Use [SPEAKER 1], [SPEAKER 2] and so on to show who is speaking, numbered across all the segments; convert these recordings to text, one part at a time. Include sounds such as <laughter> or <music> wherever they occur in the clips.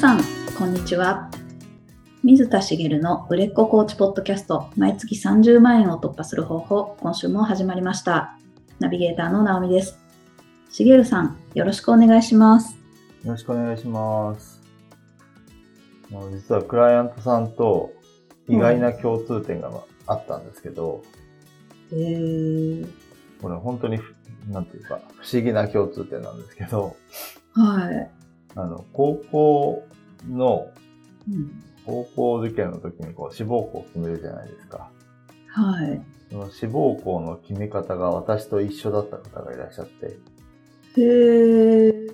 [SPEAKER 1] さん、こんにちは。水田茂の売れっ子コーチポッドキャスト、毎月30万円を突破する方法、今週も始まりました。ナビゲーターの直美です。茂さん、よろしくお願いします。
[SPEAKER 2] よろしくお願いします。実はクライアントさんと意外な共通点があったんですけど、
[SPEAKER 1] えー、
[SPEAKER 2] これ本当にふ、なんていうか、不思議な共通点なんですけど、
[SPEAKER 1] はい。
[SPEAKER 2] あの、高校の、
[SPEAKER 1] うん、
[SPEAKER 2] 高校受験の時にこう志望校を決めるじゃないですか。
[SPEAKER 1] はい。
[SPEAKER 2] その志望校の決め方が私と一緒だった方がいらっしゃって、
[SPEAKER 1] えー、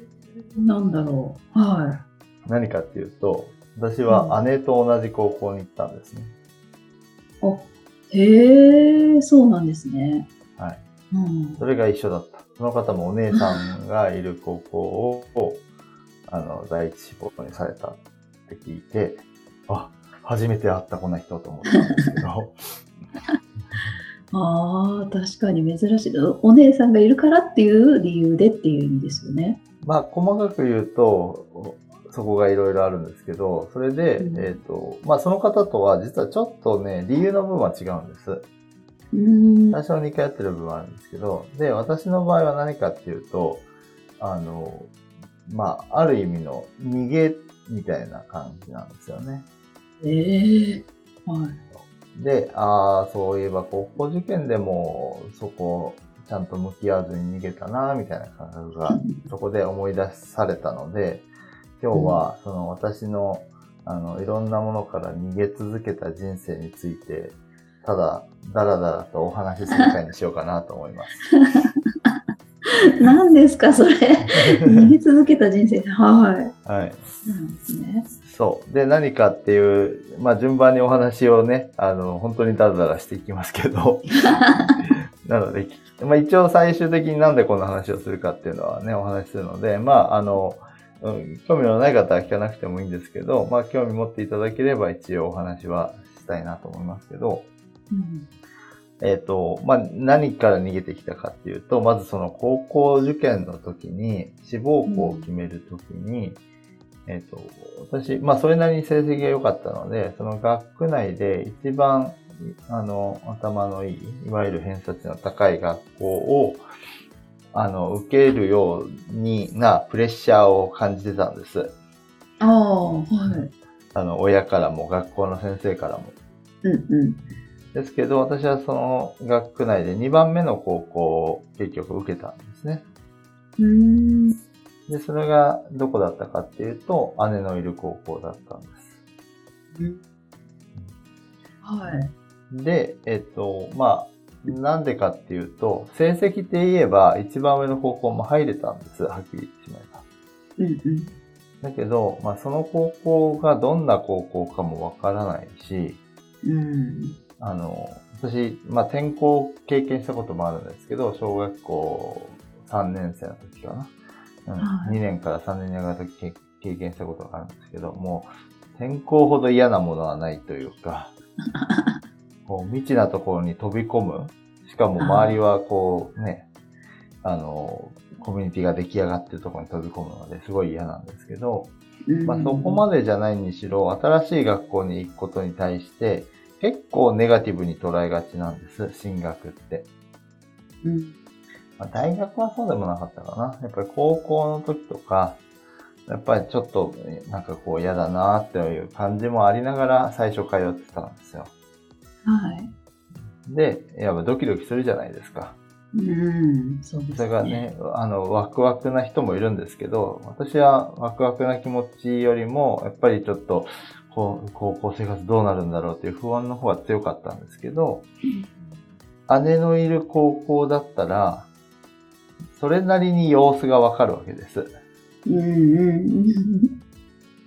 [SPEAKER 1] なんだろう。は
[SPEAKER 2] 何かっていうと、私は姉と同じ高校に行ったんですね。
[SPEAKER 1] い。あ、へえ、そうなんですね。
[SPEAKER 2] はい。
[SPEAKER 1] うん。
[SPEAKER 2] それが一緒だった。その方もお姉さんがいる高校を、あの、第一志望にされたって聞いて、あ、初めて会ったこんな人と思ったんですけど、<laughs>
[SPEAKER 1] ああ、確かに珍しい。お姉さんがいるからっていう理由でっていう意味ですよね。
[SPEAKER 2] まあ、細かく言うと、そこがいろいろあるんですけど、それで、
[SPEAKER 1] うん
[SPEAKER 2] えっ、と、まあ、その方とは実はちょっとね、理由の部分は違うんです。多少似通ってる部分はあるんですけど、で、私の場合は何かっていうと、あの、まあ、ある意味の逃げみたいな感じなんですよね。
[SPEAKER 1] ええはい。
[SPEAKER 2] で、ああ、そういえば高校受験でもそこちゃんと向き合わずに逃げたな、みたいな感覚が <laughs> そこで思い出されたので、今日はその私のあのいろんなものから逃げ続けた人生について、ただだらだらとお話しする会にしようかなと思います。<laughs> <laughs>
[SPEAKER 1] 何ですか、それ。<laughs> 逃げ続けた人生。はい。
[SPEAKER 2] はい。
[SPEAKER 1] なんですね。
[SPEAKER 2] そう。で、何かっていう、まあ順番にお話をね、あの、本当にダラダラしていきますけど、<laughs> なので、まあ、一応最終的になんでこんな話をするかっていうのはね、お話しするので、まあ、あの、うん興味のない方は聞かなくてもいいんですけど、まあ、興味持っていただければ一応お話はしたいなと思いますけど、
[SPEAKER 1] うん
[SPEAKER 2] えっ、と、まあ、何から逃げてきたかっていうと、まずその高校受験の時に、志望校を決める時に、えっ、と、私、まあ、それなりに成績が良かったので、その学区内で一番、あの、頭のいい、いわゆる偏差値の高い学校を、あの、受けるようになプレッシャーを感じてたんです。
[SPEAKER 1] ああ、はい。
[SPEAKER 2] あの、親からも、学校の先生からも。
[SPEAKER 1] うんうん。
[SPEAKER 2] ですけど、私はその学区内で2番目の高校を結局受けたんですね。
[SPEAKER 1] うーん。
[SPEAKER 2] で、それがどこだったかっていうと、姉のいる高校だったんです。
[SPEAKER 1] はい。
[SPEAKER 2] で、えっと、まあ、なんでかっていうと、成績って言えば一番上の高校も入れたんです。はっきり言ってしまえば。
[SPEAKER 1] うんうん。
[SPEAKER 2] だけど、まあ、その高校がどんな高校かもわからないし、
[SPEAKER 1] うん。
[SPEAKER 2] あの、私、まあ、転校を経験したこともあるんですけど、小学校3年生の時かな。うん
[SPEAKER 1] はい
[SPEAKER 2] 2年から3年に上がった時経経験したことがあるんですけど、もう、転校ほど嫌なものはないというか、<laughs> こう未知なところに飛び込む。しかも周りはこうね、あの、コミュニティが出来上がってるところに飛び込むので、すごい嫌なんですけど、まあ、そこまでじゃないにしろ、新しい学校に行くことに対して、結構ネガティブに捉えがちなんです、進学って。
[SPEAKER 1] うん。
[SPEAKER 2] まあ、大学はそうでもなかったかな。やっぱり高校の時とか、やっぱりちょっと、なんかこう嫌だなっていう感じもありながら最初通ってたんですよ。
[SPEAKER 1] はい。
[SPEAKER 2] で、やっぱドキドキするじゃないですか。
[SPEAKER 1] うん。そうですね。
[SPEAKER 2] それがね、あの、ワクワクな人もいるんですけど、私はワクワクな気持ちよりも、やっぱりちょっと、こう、高校生活どうなるんだろうっていう不安の方が強かったんですけど、姉のいる高校だったら、それなりに様子がわかるわけです。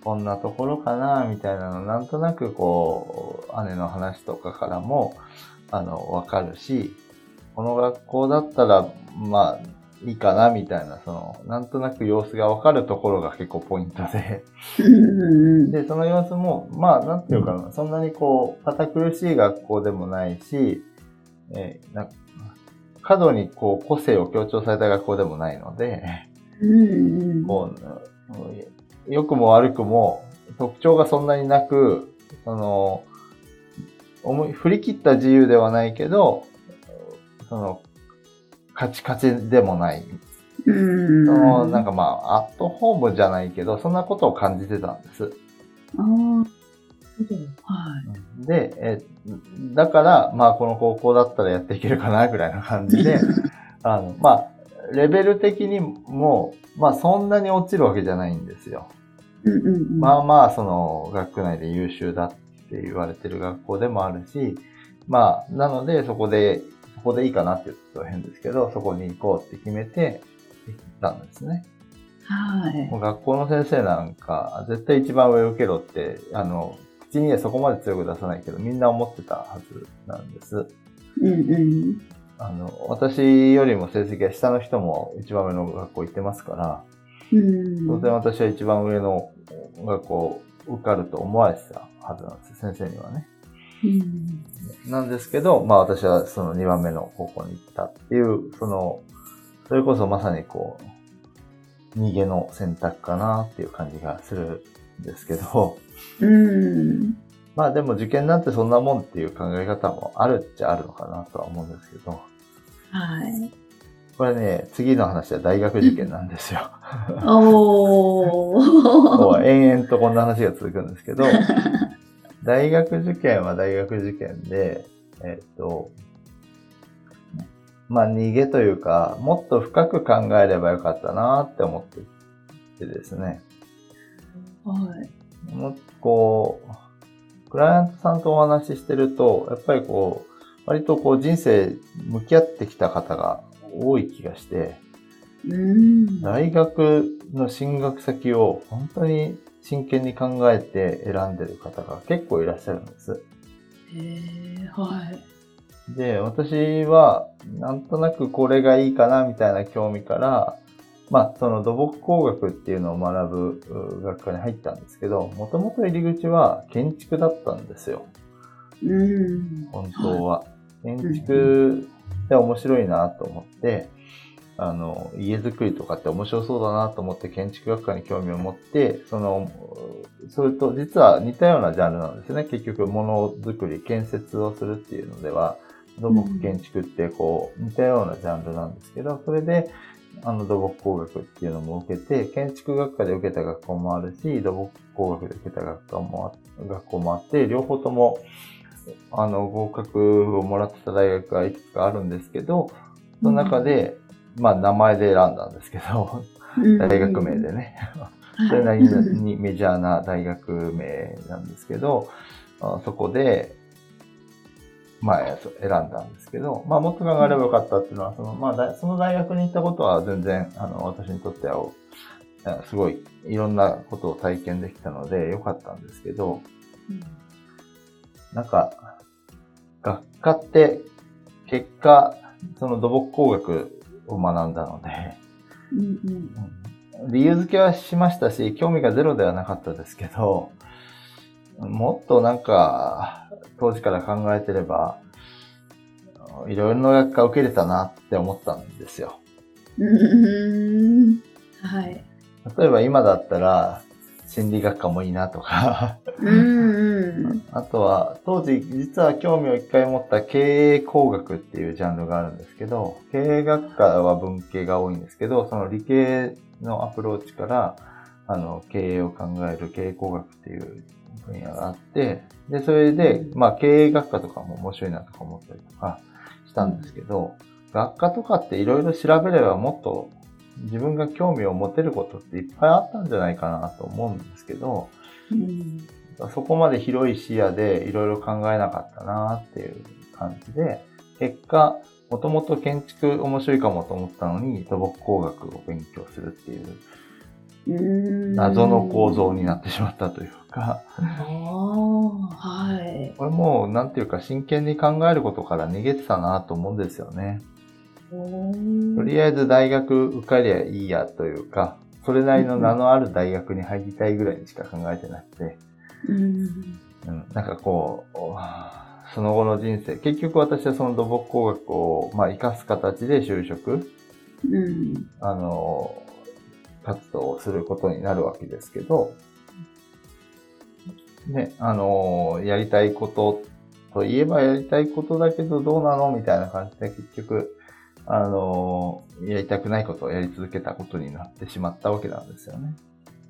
[SPEAKER 2] こんなところかな、みたいなの、なんとなくこう、姉の話とかからも、あの、わかるし、この学校だったら、まあ、いいかな、みたいな、その、なんとなく様子がわかるところが結構ポイントで、
[SPEAKER 1] うん。
[SPEAKER 2] で、その様子も、まあ、なんていうかな、そんなにこう、堅苦しい学校でもないし、えーな過度にこう、個性を強調された学校でもないので、
[SPEAKER 1] うん。
[SPEAKER 2] こう、良くも悪くも、特徴がそんなになく、その、思い、振り切った自由ではないけど、その、カチカチでもない。
[SPEAKER 1] うん。
[SPEAKER 2] その、なんかまあ、アットホームじゃないけど、そんなことを感じてたんです。
[SPEAKER 1] ああ。はい。
[SPEAKER 2] で、え、だから、まあ、この高校だったらやっていけるかな、ぐらいな感じで、<laughs> あの、まあ、レベル的にも、まあ、そんなに落ちるわけじゃないんですよ。
[SPEAKER 1] うんうんうん。
[SPEAKER 2] まあまあ、その、学区内で優秀だって言われてる学校でもあるし、まあ、なので、そこで、そこでいいかなって言うと変ですけど、そこに行こうって決めて、行ったんですね。
[SPEAKER 1] はい
[SPEAKER 2] 学校の先生なんか、絶対一番上受けろって、あの、口にはそこまで強く出さないけど、みんな思ってたはずなんです。
[SPEAKER 1] うんうん。
[SPEAKER 2] あの、私よりも成績が下の人も一番上の学校行ってますから、
[SPEAKER 1] うん。
[SPEAKER 2] 当然私は一番上の学校受かると思われてたはずなんですよ、先生にはね。
[SPEAKER 1] うん。
[SPEAKER 2] なんですけど、まあ私はその2番目の高校に行ったっていう、その、それこそまさにこう、逃げの選択かなっていう感じがするんですけど、
[SPEAKER 1] うん。
[SPEAKER 2] まあでも受験なんてそんなもんっていう考え方もあるっちゃあるのかなとは思うんですけど、
[SPEAKER 1] はい。
[SPEAKER 2] これね、次の話は大学受験なんですよ。<laughs>
[SPEAKER 1] おー。<laughs>
[SPEAKER 2] 延々とこんな話が続くんですけど、<laughs> 大学受験は大学受験で、えっ、と、まあ逃げというか、もっと深く考えればよかったなって思っててですね、
[SPEAKER 1] はい。
[SPEAKER 2] もこう、クライアントさんとお話ししてると、やっぱりこう、割とこう人生向き合ってきた方が多い気がして、
[SPEAKER 1] うん。
[SPEAKER 2] 大学の進学先を本当に真剣に考えて選んでる方が結構いらっしゃるんです。
[SPEAKER 1] へえ、はい。
[SPEAKER 2] で、私はなんとなくこれがいいかなみたいな興味から、まあその土木工学っていうのを学ぶう学科に入ったんですけど、もともと入り口は建築だったんですよ。
[SPEAKER 1] うん。
[SPEAKER 2] 本当は。建築って面白いなと思って、あの、家づくりとかって面白そうだなと思って建築学科に興味を持って、その、それと実は似たようなジャンルなんですね。結局、ものづくり、建設をするっていうのでは、土木建築ってこう、似たようなジャンルなんですけど、それで、あの、土木工学っていうのも受けて、建築学科で受けた学校もあるし、土木工学で受けた学科も、学校もあって、両方とも、あの、合格をもらってた大学がいくつかあるんですけど、その中で、まあ、名前で選んだんですけど、大学名でね。それなりにメジャーな大学名なんですけど、あそこで、まあ、選んだんですけど、まあ、もっと考えればよかったっていうのは、その、まあだ、その大学に行ったことは全然、あの、私にとっては、あすごい、いろんなことを体験できたので、よかったんですけど、なんか、学科って、結果、その土木工学を学んだので、
[SPEAKER 1] うんうん
[SPEAKER 2] 理由付けはしましたし、興味がゼロではなかったですけど、もっとなんか、当時から考えてれば、いろいろな学科受けれたなって思ったんですよ。
[SPEAKER 1] うん。はい。
[SPEAKER 2] 例えば今だったら、心理学科もいいなとか、
[SPEAKER 1] うんうん。
[SPEAKER 2] あとは、当時実は興味を一回持った経営工学っていうジャンルがあるんですけど、経営学科は文系が多いんですけど、その理系のアプローチから、あの、経営を考える経営工学っていう分野があって、で、それで、まあ経営学科とかも面白いなとか思ったりとかしたんですけど、学科とかっていろいろ調べればもっと自分が興味を持てることっていっぱいあったんじゃないかなと思うんですけど、
[SPEAKER 1] うん
[SPEAKER 2] そこまで広い視野でいろいろ考えなかったなっていう感じで、結果、もともと建築面白いかもと思ったのに土木工学を勉強するっていう
[SPEAKER 1] うん。
[SPEAKER 2] 謎の構造になってしまったというか、
[SPEAKER 1] はい。
[SPEAKER 2] これもうなんていうか真剣に考えることから逃げてたなと思うんですよね。とりあえず大学受かりゃいいやというか、それなりの名のある大学に入りたいぐらいにしか考えてなくて、
[SPEAKER 1] うん。
[SPEAKER 2] うん、なんかこう、その後の人生、結局私はその土木工学を、まあ、活かす形で就職、
[SPEAKER 1] うん。
[SPEAKER 2] あの、活動をすることになるわけですけど、ね、あの、やりたいことといえばやりたいことだけどどうなのみたいな感じで結局、あの、やりたくないことをやり続けたことになってしまったわけなんですよね。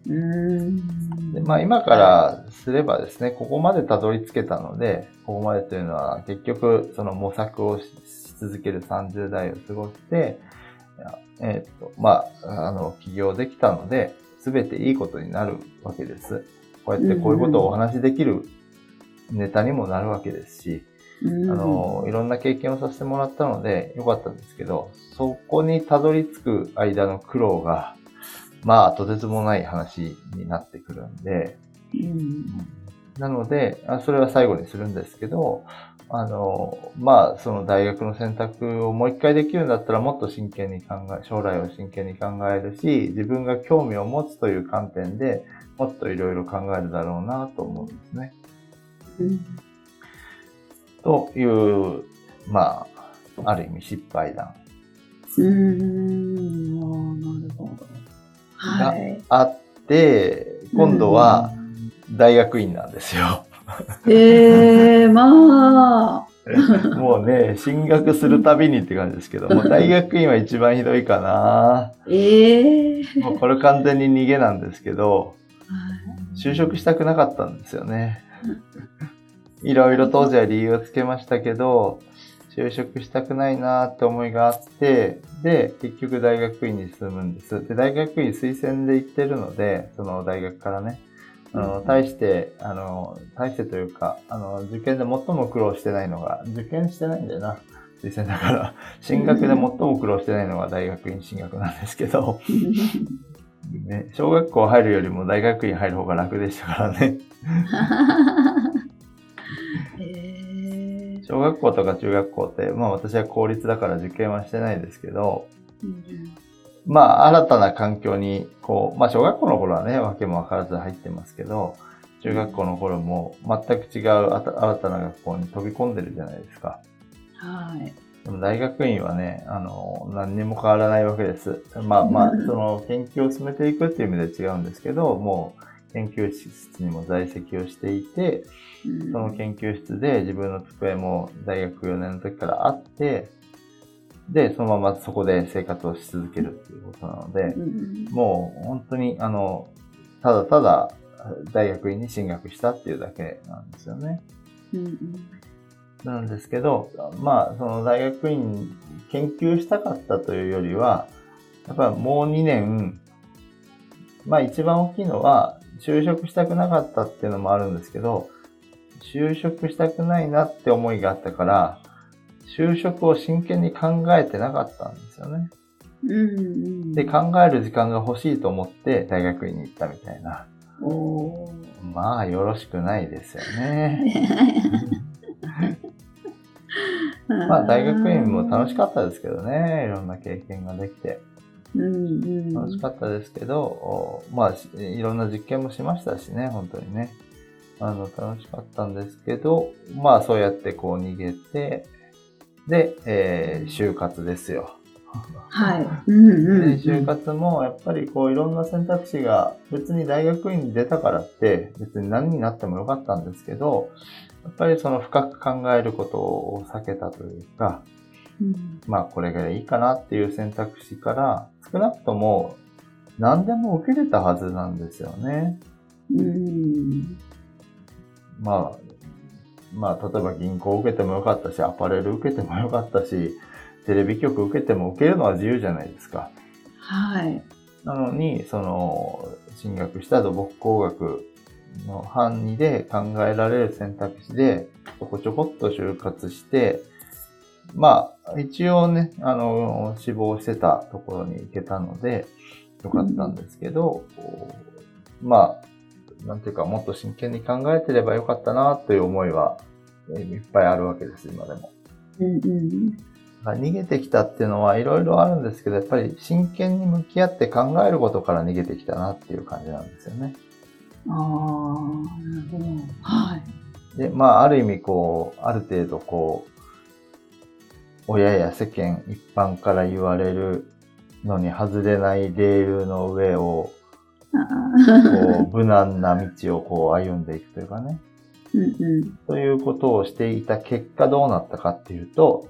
[SPEAKER 1] うん
[SPEAKER 2] でまあ今からすればですね、ここまでたどり着けたので、ここまでというのは結局その模索をし続ける30代を過ごして、えっ、と、まあ、あの、起業できたので、すべていいことになるわけです。こうやってこういうことをお話しできるネタにもなるわけですし、あの、いろんな経験をさせてもらったのでよかったんですけど、そこにたどり着く間の苦労が、まあ、とてつもない話になってくるんで、
[SPEAKER 1] うん。
[SPEAKER 2] なので、あそれは最後にするんですけど、あの、まあ、その大学の選択をもう一回できるんだったらもっと真剣に考え、将来を真剣に考えるし、自分が興味を持つという観点でもっといろいろ考えるだろうなと思うんですね。
[SPEAKER 1] うん
[SPEAKER 2] という、まあ、ある意味失敗談。
[SPEAKER 1] うーん、なるほど。はい。
[SPEAKER 2] あって、今度は大学院なんですよ。
[SPEAKER 1] ええー、まあ。<laughs>
[SPEAKER 2] もうね、進学するたびにって感じですけど、もう大学院は一番ひどいかな。
[SPEAKER 1] え <laughs> えー。
[SPEAKER 2] もうこれ完全に逃げなんですけど、
[SPEAKER 1] はい
[SPEAKER 2] 就職したくなかったんですよね。いろいろ当時は理由をつけましたけど、就職したくないなって思いがあって、で、結局大学院に進むんです。で、大学院推薦で行ってるので、その大学からね、あの、対して、あの、対してというか、あの、受験で最も苦労してないのが、受験してないんだよな。推薦だから、<laughs> 進学で最も苦労してないのが大学院進学なんですけど、<laughs> ね、小学校入るよりも大学院入る方が楽でしたからね。<laughs>
[SPEAKER 1] えー
[SPEAKER 2] 小学校とか中学校って、まあ私は公立だから受験はしてないですけど、
[SPEAKER 1] うん
[SPEAKER 2] まあ新たな環境に、こう、まあ小学校の頃はね、わけもわからず入ってますけど、中学校の頃も全く違う新たな学校に飛び込んでるじゃないですか。
[SPEAKER 1] はい。
[SPEAKER 2] でも大学院はね、あの、何にも変わらないわけです。まあまあ、<laughs> その研究を進めていくっていう意味で違うんですけど、もう研究室にも在籍をしていて、
[SPEAKER 1] うん。
[SPEAKER 2] その研究室で自分の机も大学4年の時からあって、で、そのままそこで生活をし続けるっていうことなので
[SPEAKER 1] う、ん
[SPEAKER 2] もう本当にあの、ただただ大学院に進学したっていうだけなんですよね。
[SPEAKER 1] うん
[SPEAKER 2] なんですけど、まあ、その大学院研究したかったというよりは、やっぱりもう2年、まあ一番大きいのは、就職したくなかったっていうのもあるんですけど、就職したくないなって思いがあったから、就職を真剣に考えてなかったんですよね。
[SPEAKER 1] うんうん
[SPEAKER 2] で、考える時間が欲しいと思って大学院に行ったみたいな。まあ、よろしくないですよね。<laughs> まあ、大学院も楽しかったですけどね。いろんな経験ができて。
[SPEAKER 1] うんうん
[SPEAKER 2] 楽しかったですけど、おまあ、しいろんな実験もしましたしね、本当にね。あの、楽しかったんですけど、まあ、そうやってこう逃げて、で、えー就活ですよ。
[SPEAKER 1] はい。<laughs> うんうん
[SPEAKER 2] で就活もやっぱりこういろんな選択肢が別に大学院に出たからって別に何になってもよかったんですけど、やっぱりその深く考えることを避けたというか、
[SPEAKER 1] うん
[SPEAKER 2] まあこれがいいかなっていう選択肢から少なくとも何でも受けれたはずなんですよね。
[SPEAKER 1] うん
[SPEAKER 2] まあ、まあ例えば銀行受けてもよかったし、アパレル受けてもよかったし、テレビ局受けても受けるのは自由じゃないですか。
[SPEAKER 1] はい。
[SPEAKER 2] なのに、その、進学した土木工学の範囲で考えられる選択肢で、ちょこちょこっと就活して、まあ、一応ね、あの、志望してたところに行けたので、よかったんですけど、こうまあ、なんていうか、もっと真剣に考えてればよかったな、という思いは、えいっぱいあるわけです、今でも。
[SPEAKER 1] うんうん
[SPEAKER 2] まあ逃げてきたっていうのはいろいろあるんですけど、やっぱり真剣に向き合って考えることから逃げてきたなっていう感じなんですよね。
[SPEAKER 1] ああ、なるほど。はい。
[SPEAKER 2] で、まあ、ある意味こう、ある程度こう、親や世間一般から言われるのに外れないレールの上をこう無難な道をこう歩んでいくというかね。
[SPEAKER 1] うんうん。
[SPEAKER 2] ということをしていた結果どうなったかっていうと、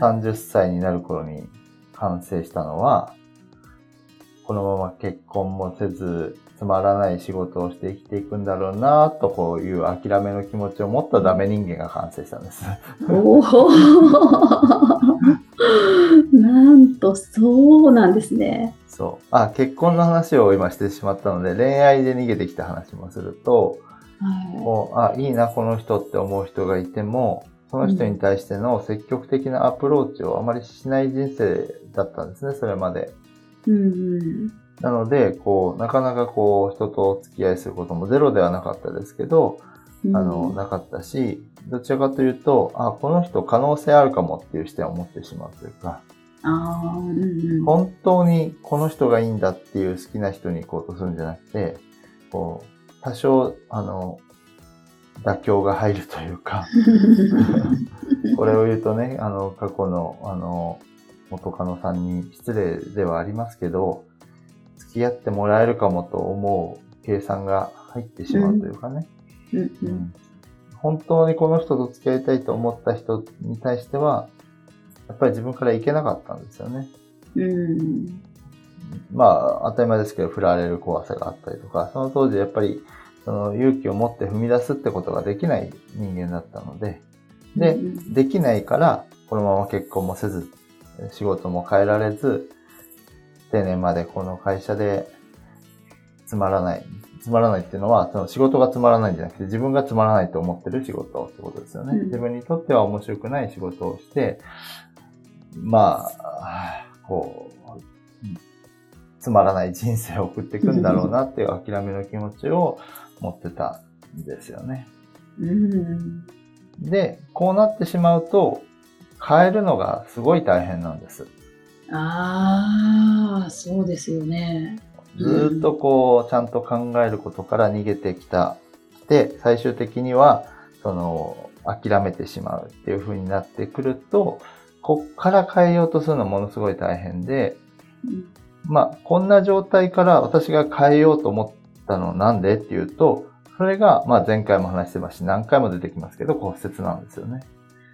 [SPEAKER 2] 30歳になる頃に完成したのは、このまま結婚もせず、つまらない仕事をして生きていくんだろうなとこういう諦めの気持ちを持ったダメ人間が完成したんです。
[SPEAKER 1] おおなんとそうなんですね。
[SPEAKER 2] そう。あ、結婚の話を今してしまったので、恋愛で逃げてきた話もすると、
[SPEAKER 1] は
[SPEAKER 2] こう、あ、いいな、この人って思う人がいても、その人に対しての積極的なアプローチをあまりしない人生だったんですね、それまで。
[SPEAKER 1] い。うんうん。
[SPEAKER 2] なので、こう、なかなかこう、人とお付き合いすることもゼロではなかったですけど、あの、なかったし、どちらかというと、あ、この人可能性あるかもっていう視点を持ってしまうというか、
[SPEAKER 1] ああ、うんうん。
[SPEAKER 2] 本当にこの人がいいんだっていう好きな人に行こうとするんじゃなくて、こう、多少、あの、妥協が入るというか、<laughs> これを言うとね、あの、過去の、あの、元カノさんに失礼ではありますけど、付き合ってもらえるかもと思う計算が入ってしまうというかね。
[SPEAKER 1] うんう
[SPEAKER 2] うんん本当にこの人と付き合いたいと思った人に対しては、やっぱり自分から行けなかったんですよね。
[SPEAKER 1] うん。
[SPEAKER 2] まあ、当たり前ですけど、振られる怖さがあったりとか、その当時やっぱり、その勇気を持って踏み出すってことができない人間だったので、でできないから、このまま結婚もせず、仕事も変えられず、定年までこの会社でつまらない。つまらないっていうのは、その仕事がつまらないんじゃなくて、自分がつまらないと思ってる仕事ってことですよね。
[SPEAKER 1] うん
[SPEAKER 2] 自分にとっては面白くない仕事をして、まあ、こう、つまらない人生を送っていくんだろうなっていう諦めの気持ちを持ってたんですよね。
[SPEAKER 1] うん。
[SPEAKER 2] で、こうなってしまうと、変えるのがすごい大変なんです。
[SPEAKER 1] ああ、そうですよね。
[SPEAKER 2] ずーっとこう、ちゃんと考えることから逃げてきた。で、最終的には、その、諦めてしまうっていう風になってくると、こっから変えようとするのはものすごい大変で、
[SPEAKER 1] うん
[SPEAKER 2] まあ、こんな状態から私が変えようと思ったのなんでっていうと、それが、まあ前回も話してますし、何回も出てきますけど、骨折なんですよね。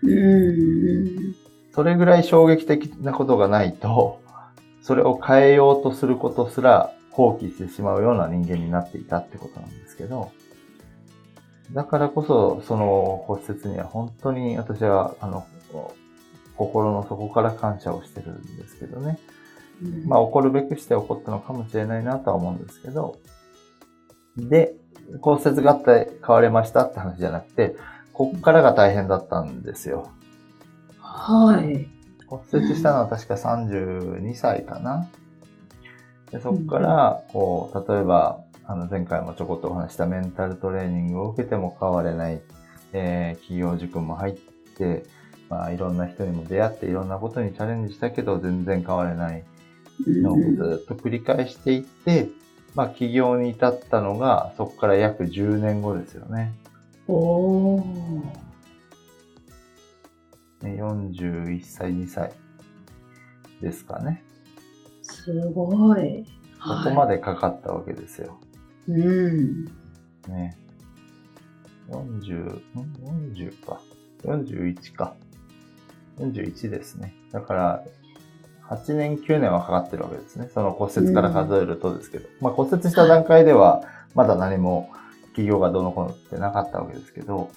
[SPEAKER 1] うん。
[SPEAKER 2] それぐらい衝撃的なことがないと、それを変えようとすることすら放棄してしまうような人間になっていたってことなんですけど、だからこそ、その骨折には本当に私は、あの、心の底から感謝をしてるんですけどね。まあ、怒るべくして怒ったのかもしれないなとは思うんですけど、で、骨折があって変われましたって話じゃなくて、こっからが大変だったんですよ。
[SPEAKER 1] はい。
[SPEAKER 2] 骨折したのは確か32歳かな。でそこから、こう、例えば、あの、前回もちょこっとお話したメンタルトレーニングを受けても変われない、えー企業塾も入って、まあ、いろんな人にも出会って、いろんなことにチャレンジしたけど、全然変われないのをずっと繰り返していって、まあ、起業に至ったのが、そこから約10年後ですよね。
[SPEAKER 1] おー。
[SPEAKER 2] ね41歳、2歳ですかね。
[SPEAKER 1] すごい。
[SPEAKER 2] ここまでかかったわけですよ。
[SPEAKER 1] うん。
[SPEAKER 2] ね。40、ん ?40 か。41か。41ですね。だから、8年、9年はかかってるわけですね。その骨折から数えるとですけど。まあ骨折した段階では、まだ何も企業がどうのこうのってなかったわけですけど、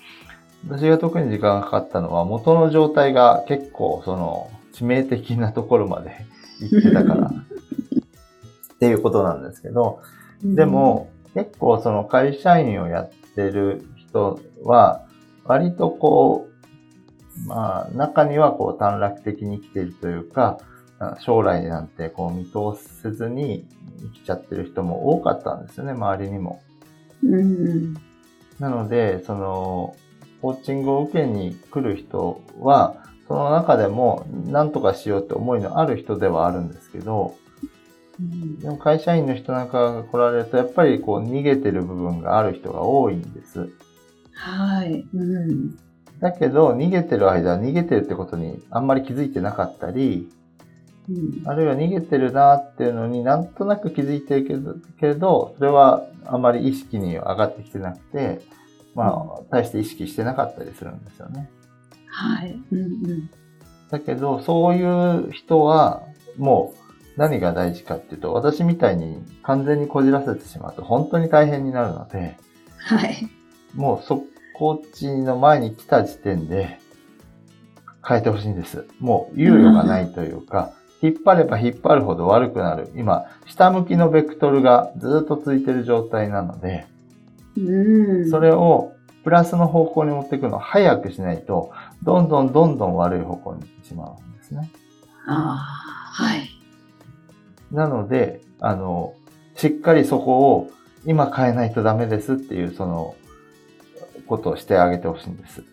[SPEAKER 2] 私が特に時間がかかったのは、元の状態が結構、その、致命的なところまで <laughs> 行ってたから、っていうことなんですけど、でも、結構その会社員をやってる人は、割とこう、まあ、中にはこう短絡的に生きているというか、将来なんてこう見通せずに生きちゃってる人も多かったんですよね、周りにも。なので、その、コーチングを受けに来る人は、その中でも何とかしようって思いのある人ではあるんですけど、
[SPEAKER 1] うん
[SPEAKER 2] でも会社員の人なんかが来られると、やっぱりこう逃げてる部分がある人が多いんです。
[SPEAKER 1] はい。うん。
[SPEAKER 2] だけど、逃げてる間は逃げてるってことにあんまり気づいてなかったり、
[SPEAKER 1] うん
[SPEAKER 2] あるいは逃げてるなっていうのになんとなく気づいてるけど、けど、それはあまり意識に上がってきてなくて、まあ、大して意識してなかったりするんですよね。
[SPEAKER 1] はい。うんうん。
[SPEAKER 2] だけど、そういう人は、もう何が大事かっていうと、私みたいに完全にこじらせてしまうと本当に大変になるので、
[SPEAKER 1] はい。
[SPEAKER 2] もうそ、コーチの前に来た時点で変えてほしいんです。もう猶予がないというか、引っ張れば引っ張るほど悪くなる。今、下向きのベクトルがずっと続いてる状態なので、
[SPEAKER 1] うん。
[SPEAKER 2] それをプラスの方向に持っていくのを早くしないと、どんどんどんどん悪い方向に行ってしまうんですね。
[SPEAKER 1] ああ、はい。
[SPEAKER 2] なので、あの、しっかりそこを今変えないとダメですっていう、その、ことをしてあげてほしいんです。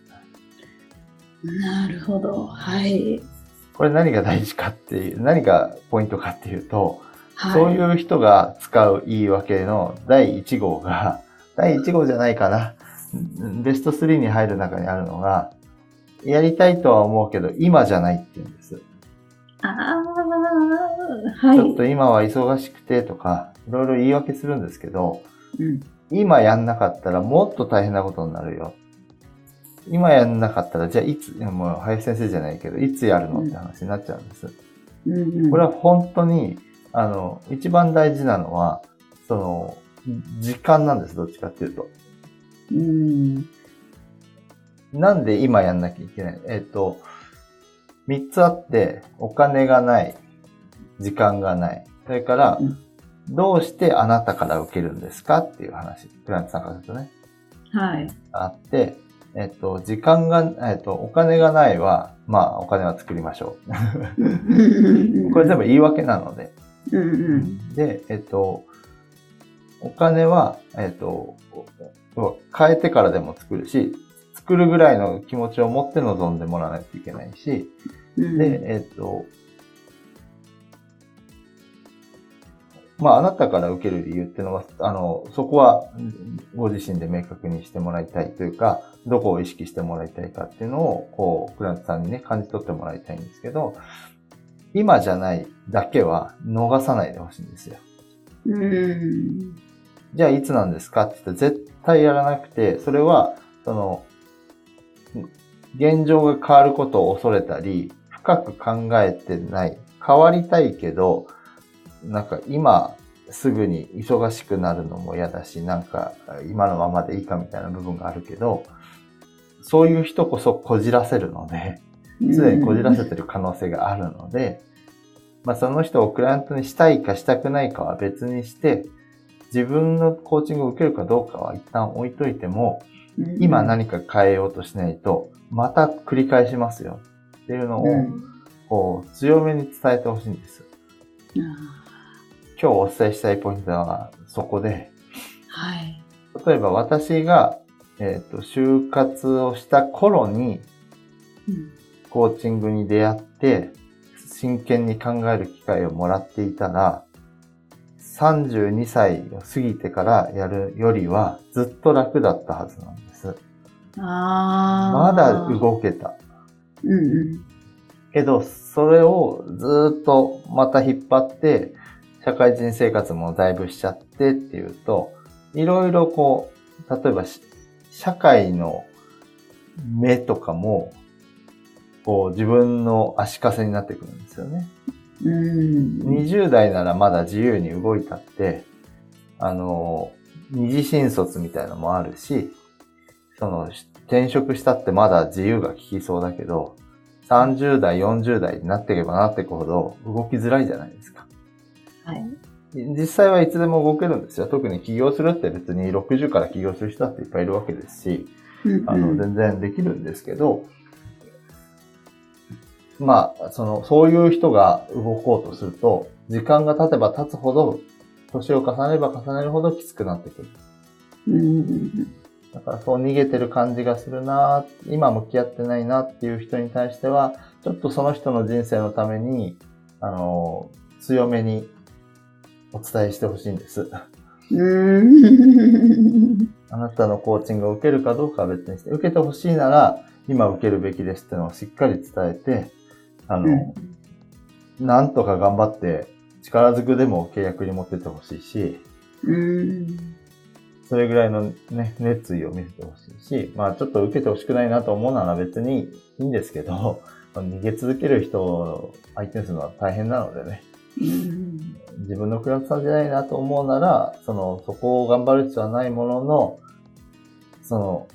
[SPEAKER 1] なるほど。はい。
[SPEAKER 2] これ何が大事かっていう、何がポイントかっていうと、
[SPEAKER 1] はい。
[SPEAKER 2] そういう人が使う言い訳の第1号が、第1号じゃないかな。ベスト3に入る中にあるのが、やりたいとは思うけど、今じゃないって言うんです。
[SPEAKER 1] ああ、はい。
[SPEAKER 2] ちょっと今は忙しくてとか、いろいろ言い訳するんですけど、
[SPEAKER 1] うん。
[SPEAKER 2] 今やんなかったらもっと大変なことになるよ。今やんなかったら、じゃあいつ、もう林先生じゃないけど、いつやるのって話になっちゃうんです。
[SPEAKER 1] うんうん。
[SPEAKER 2] これは本当に、あの、一番大事なのは、その、時間なんです、どっちかっていうと。
[SPEAKER 1] うん。
[SPEAKER 2] なんで今やんなきゃいけない？えっ、と、三つあって、お金がない、時間がない。それから
[SPEAKER 1] うん、
[SPEAKER 2] どうしてあなたから受けるんですかっていう話。クライアントさんからするとね。
[SPEAKER 1] はい。
[SPEAKER 2] あって、えっ、と、時間が、えっ、と、お金がないは、まあ、お金は作りましょう。<laughs> これ全部言い訳なので。
[SPEAKER 1] うんうん。
[SPEAKER 2] で、えっ、と、お金は、えっ、と、変えてからでも作るし、作るぐらいの気持ちを持って臨んでもらわないといけないし、
[SPEAKER 1] うん
[SPEAKER 2] で、えっ、と、まあ、あなたから受ける理由っていうのは、あの、そこは、ご自身で明確にしてもらいたいというか、どこを意識してもらいたいかっていうのを、こう、クラントさんにね、感じ取ってもらいたいんですけど、今じゃないだけは逃さないでほしいんですよ。
[SPEAKER 1] うん。
[SPEAKER 2] じゃあいつなんですか？って言ったら絶対やらなくて、それは、その、現状が変わることを恐れたり、深く考えてない。変わりたいけど、なんか今すぐに忙しくなるのも嫌だし、なんか今のままでいいかみたいな部分があるけど、そういう人こそこじらせるので、常にこじらせてる可能性があるので、まあその人をクライアントにしたいかしたくないかは別にして、自分のコーチングを受けるかどうかは一旦置いといても、今何か変えようとしないと、また繰り返しますよ。っていうのを、
[SPEAKER 1] うん。
[SPEAKER 2] こう、強めに伝えてほしいんです。
[SPEAKER 1] あ
[SPEAKER 2] 今日お伝えしたいポイントはそこで、
[SPEAKER 1] ーはい。
[SPEAKER 2] 例えば私が、えっ、と、就活をした頃に
[SPEAKER 1] うん。
[SPEAKER 2] コーチングに出会って、真剣に考える機会をもらっていたら、32歳を過ぎてからやるよりはずっと楽だったはずなんです。
[SPEAKER 1] あ。
[SPEAKER 2] まだ動けた。
[SPEAKER 1] うんうん。
[SPEAKER 2] けど、それをずっとまた引っ張って、社会人生活もだいぶしちゃってっていうと、いろいろこう、例えば社会の目とかも、こう自分の足かせになってくるんですよね。
[SPEAKER 1] うん。
[SPEAKER 2] 20代ならまだ自由に動いたって、あの、二次新卒みたいなのもあるし、その、転職したってまだ自由が利きそうだけど、30代、40代になっていけばなっていくほど動きづらいじゃないですか。
[SPEAKER 1] はい。
[SPEAKER 2] 実際はいつでも動けるんですよ。特に起業するって別に60から起業する人だっていっぱいいるわけですし、
[SPEAKER 1] うん
[SPEAKER 2] あの、全然できるんですけど、まあ、その、そういう人が動こうとすると、時間が経てば経つほど、年を重ねれば重ねるほどきつくなってくる。
[SPEAKER 1] うんうん
[SPEAKER 2] だからそう逃げてる感じがするな今向き合ってないなっていう人に対しては、ちょっとその人の人生のために、あの、強めにお伝えしてほしいんです。あなたのコーチングを受けるかどうかは別にして、受けてほしいなら、今受けるべきですっていうのをしっかり伝えて、あの、なんとか頑張って、力ずくでも契約に持ってってほしいし、
[SPEAKER 1] うん。
[SPEAKER 2] それぐらいのね、熱意を見せてほしいし、まあちょっと受けてほしくないなと思うなら別にいいんですけど、逃げ続ける人を相手にするのは大変なのでね、
[SPEAKER 1] うん。
[SPEAKER 2] 自分のクライアントさんじゃないなと思うなら、その、そこを頑張る必要はないものの、その、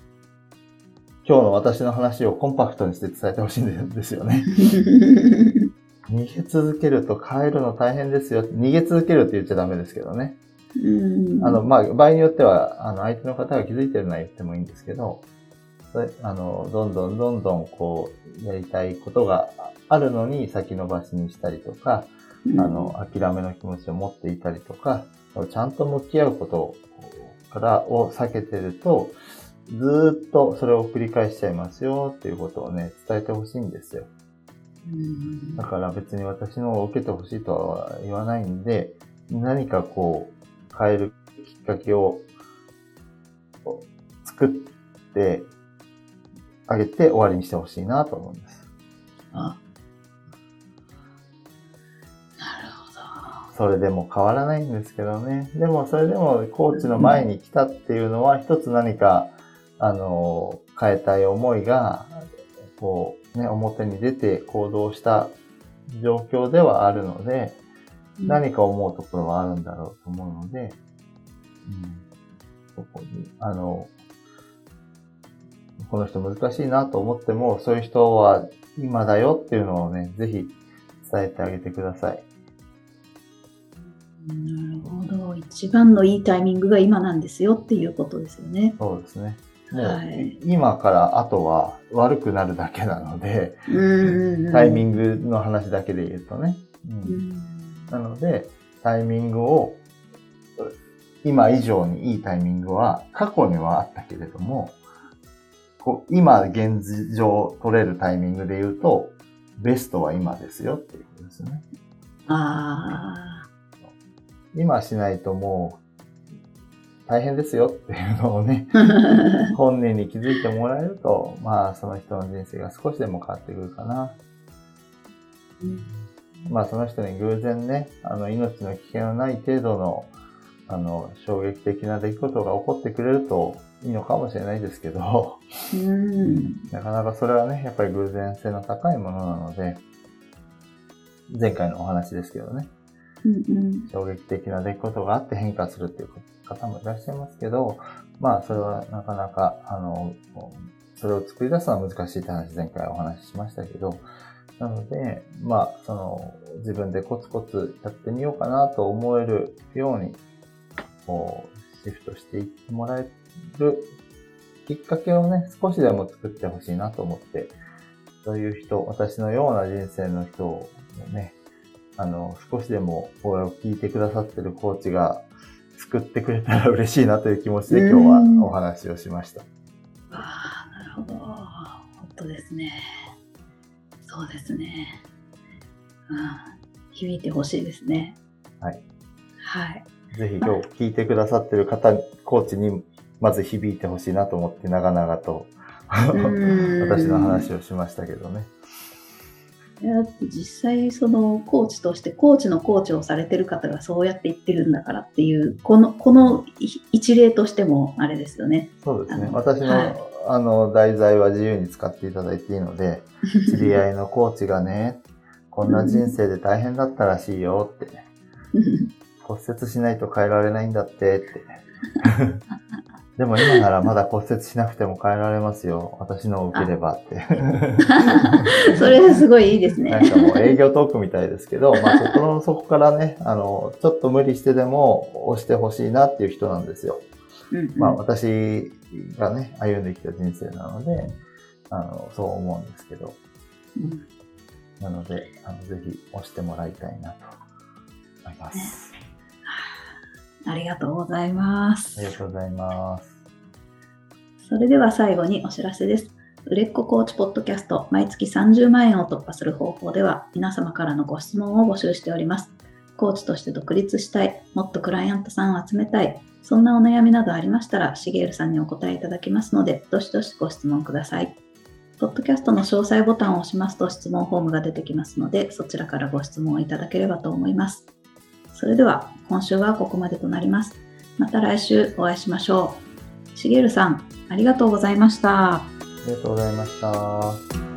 [SPEAKER 2] 今日の私の話をコンパクトにして伝えてほしいんですよね。<laughs> 逃げ続けると変えるの大変ですよ。逃げ続けるって言っちゃダメですけどね。
[SPEAKER 1] うん。
[SPEAKER 2] あの、まあ、場合によっては、あの、相手の方が気づいてるのは言ってもいいんですけど、あの、どんどんどんどん、こう、やりたいことがあるのに先延ばしにしたりとか、あの、諦めの気持ちを持っていたりとか、ちゃんと向き合うことからを避けてると、ずーっとそれを繰り返しちゃいますよっていうことをね、伝えてほしいんですよ。
[SPEAKER 1] うん
[SPEAKER 2] だから別に私のを受けてほしいとは言わないんで、何かこう、変えるきっかけを作ってあげて終わりにしてほしいなと思うんです。
[SPEAKER 1] あなるほど。
[SPEAKER 2] それでも変わらないんですけどね。でもそれでもコーチの前に来たっていうのは一つ何か、あの、変えたい思いが、こうね、表に出て行動した状況ではあるので、何か思うところはあるんだろうと思うので、うん、そこに、あの、この人難しいなと思っても、そういう人は今だよっていうのをね、ぜひ伝えてあげてください。
[SPEAKER 1] なるほど。一番のいいタイミングが今なんですよっていうことですよね。
[SPEAKER 2] そうですね。もう、
[SPEAKER 1] はい。
[SPEAKER 2] 今から後は悪くなるだけなので、
[SPEAKER 1] うん。
[SPEAKER 2] タイミングの話だけで言うとね。うん。
[SPEAKER 1] うん。
[SPEAKER 2] なので、タイミングを、今以上にいいタイミングは過去にはあったけれども、こう今現状取れるタイミングで言うと、ベストは今ですよっていうことですよね。
[SPEAKER 1] あ
[SPEAKER 2] 今しないともう大変ですよっていうのをね、
[SPEAKER 1] あ。<laughs>
[SPEAKER 2] 本人に気づいてもらえると、まあその人の人生が少しでも変わってくるかな。まあその人に偶然ね、あの命の危険のない程度の、あの、衝撃的な出来事が起こってくれるといいのかもしれないですけど、
[SPEAKER 1] うん。
[SPEAKER 2] なかなかそれはね、やっぱり偶然性の高いものなので、前回のお話ですけどね、
[SPEAKER 1] うんうん
[SPEAKER 2] 衝撃的な出来事があって変化するっていう方もいらっしゃいますけど、まあそれはなかなか、あの、それを作り出すのは難しいって話前回お話ししましたけど、なので、まあ、その、自分でコツコツやってみようかなと思えるように、こう、シフトしていってもらえるきっかけをね、少しでも作ってほしいなと思って、そういう人、私のような人生の人をね、あの、少しでもこれを聞いてくださってるコーチが救ってくれたら嬉しいなという気持ちで今日はお話をしました。
[SPEAKER 1] ああ、なるほど。本当ですね。そうですね。うん。響いてほしいですね。
[SPEAKER 2] はい。
[SPEAKER 1] はい。
[SPEAKER 2] ぜひ今日聞いてくださってる方、コーチにまず響いてほしいなと思って長々と
[SPEAKER 1] うん <laughs>
[SPEAKER 2] 私の話をしましたけどね。
[SPEAKER 1] って実際そのコーチとしてコーチのコーチをされてる方がそうやって言ってるんだからっていうこのこの一例としてもあれですよね。
[SPEAKER 2] そうですね。私の、
[SPEAKER 1] はい
[SPEAKER 2] あの、題材は自由に使っていただいていいので、<laughs> 知り合いのコーチがね、こんな人生で大変だったらしいよってね、<laughs> 骨折しないと変えられないんだってって。<laughs> でも今ならまだ骨折しなくても変えられますよ。私のを受ければって。<laughs>
[SPEAKER 1] それすごいいいですね。
[SPEAKER 2] なんかもう営業トークみたいですけど、まあ心の <laughs> 底からね、あの、ちょっと無理してでも押してほしいなっていう人なんですよ。
[SPEAKER 1] うんうん
[SPEAKER 2] まあ私がね、歩んできた人生なので、あの、そう思うんですけど、
[SPEAKER 1] うん
[SPEAKER 2] なので、あの、ぜひ押してもらいたいなと思います。
[SPEAKER 1] ありがとうございます
[SPEAKER 2] あり。がとうございます。
[SPEAKER 1] それでは最後にお知らせです。売れっ子コーチポッドキャスト毎月30万円を突破する方法では皆様からのご質問を募集しております。コーチとして独立したい、もっとクライアントさんを集めたい、そんなお悩みなどありましたら、しげるさんにお答えいただきますので、どしどしご質問ください。ポッドキャストの詳細ボタンを押しますと質問フォームが出てきますので、そちらからご質問をいただければと思います。それでは、今週はここまでとなります。また来週お会いしましょう。しげるさん、ありがとうございました。
[SPEAKER 2] ありがとうございました。